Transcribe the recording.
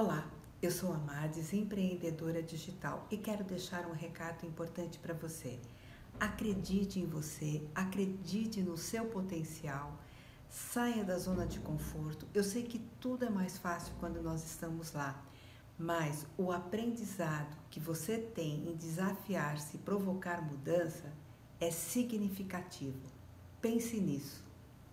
Olá, eu sou a Mades, empreendedora digital e quero deixar um recado importante para você. Acredite em você, acredite no seu potencial, saia da zona de conforto. Eu sei que tudo é mais fácil quando nós estamos lá, mas o aprendizado que você tem em desafiar-se e provocar mudança é significativo. Pense nisso.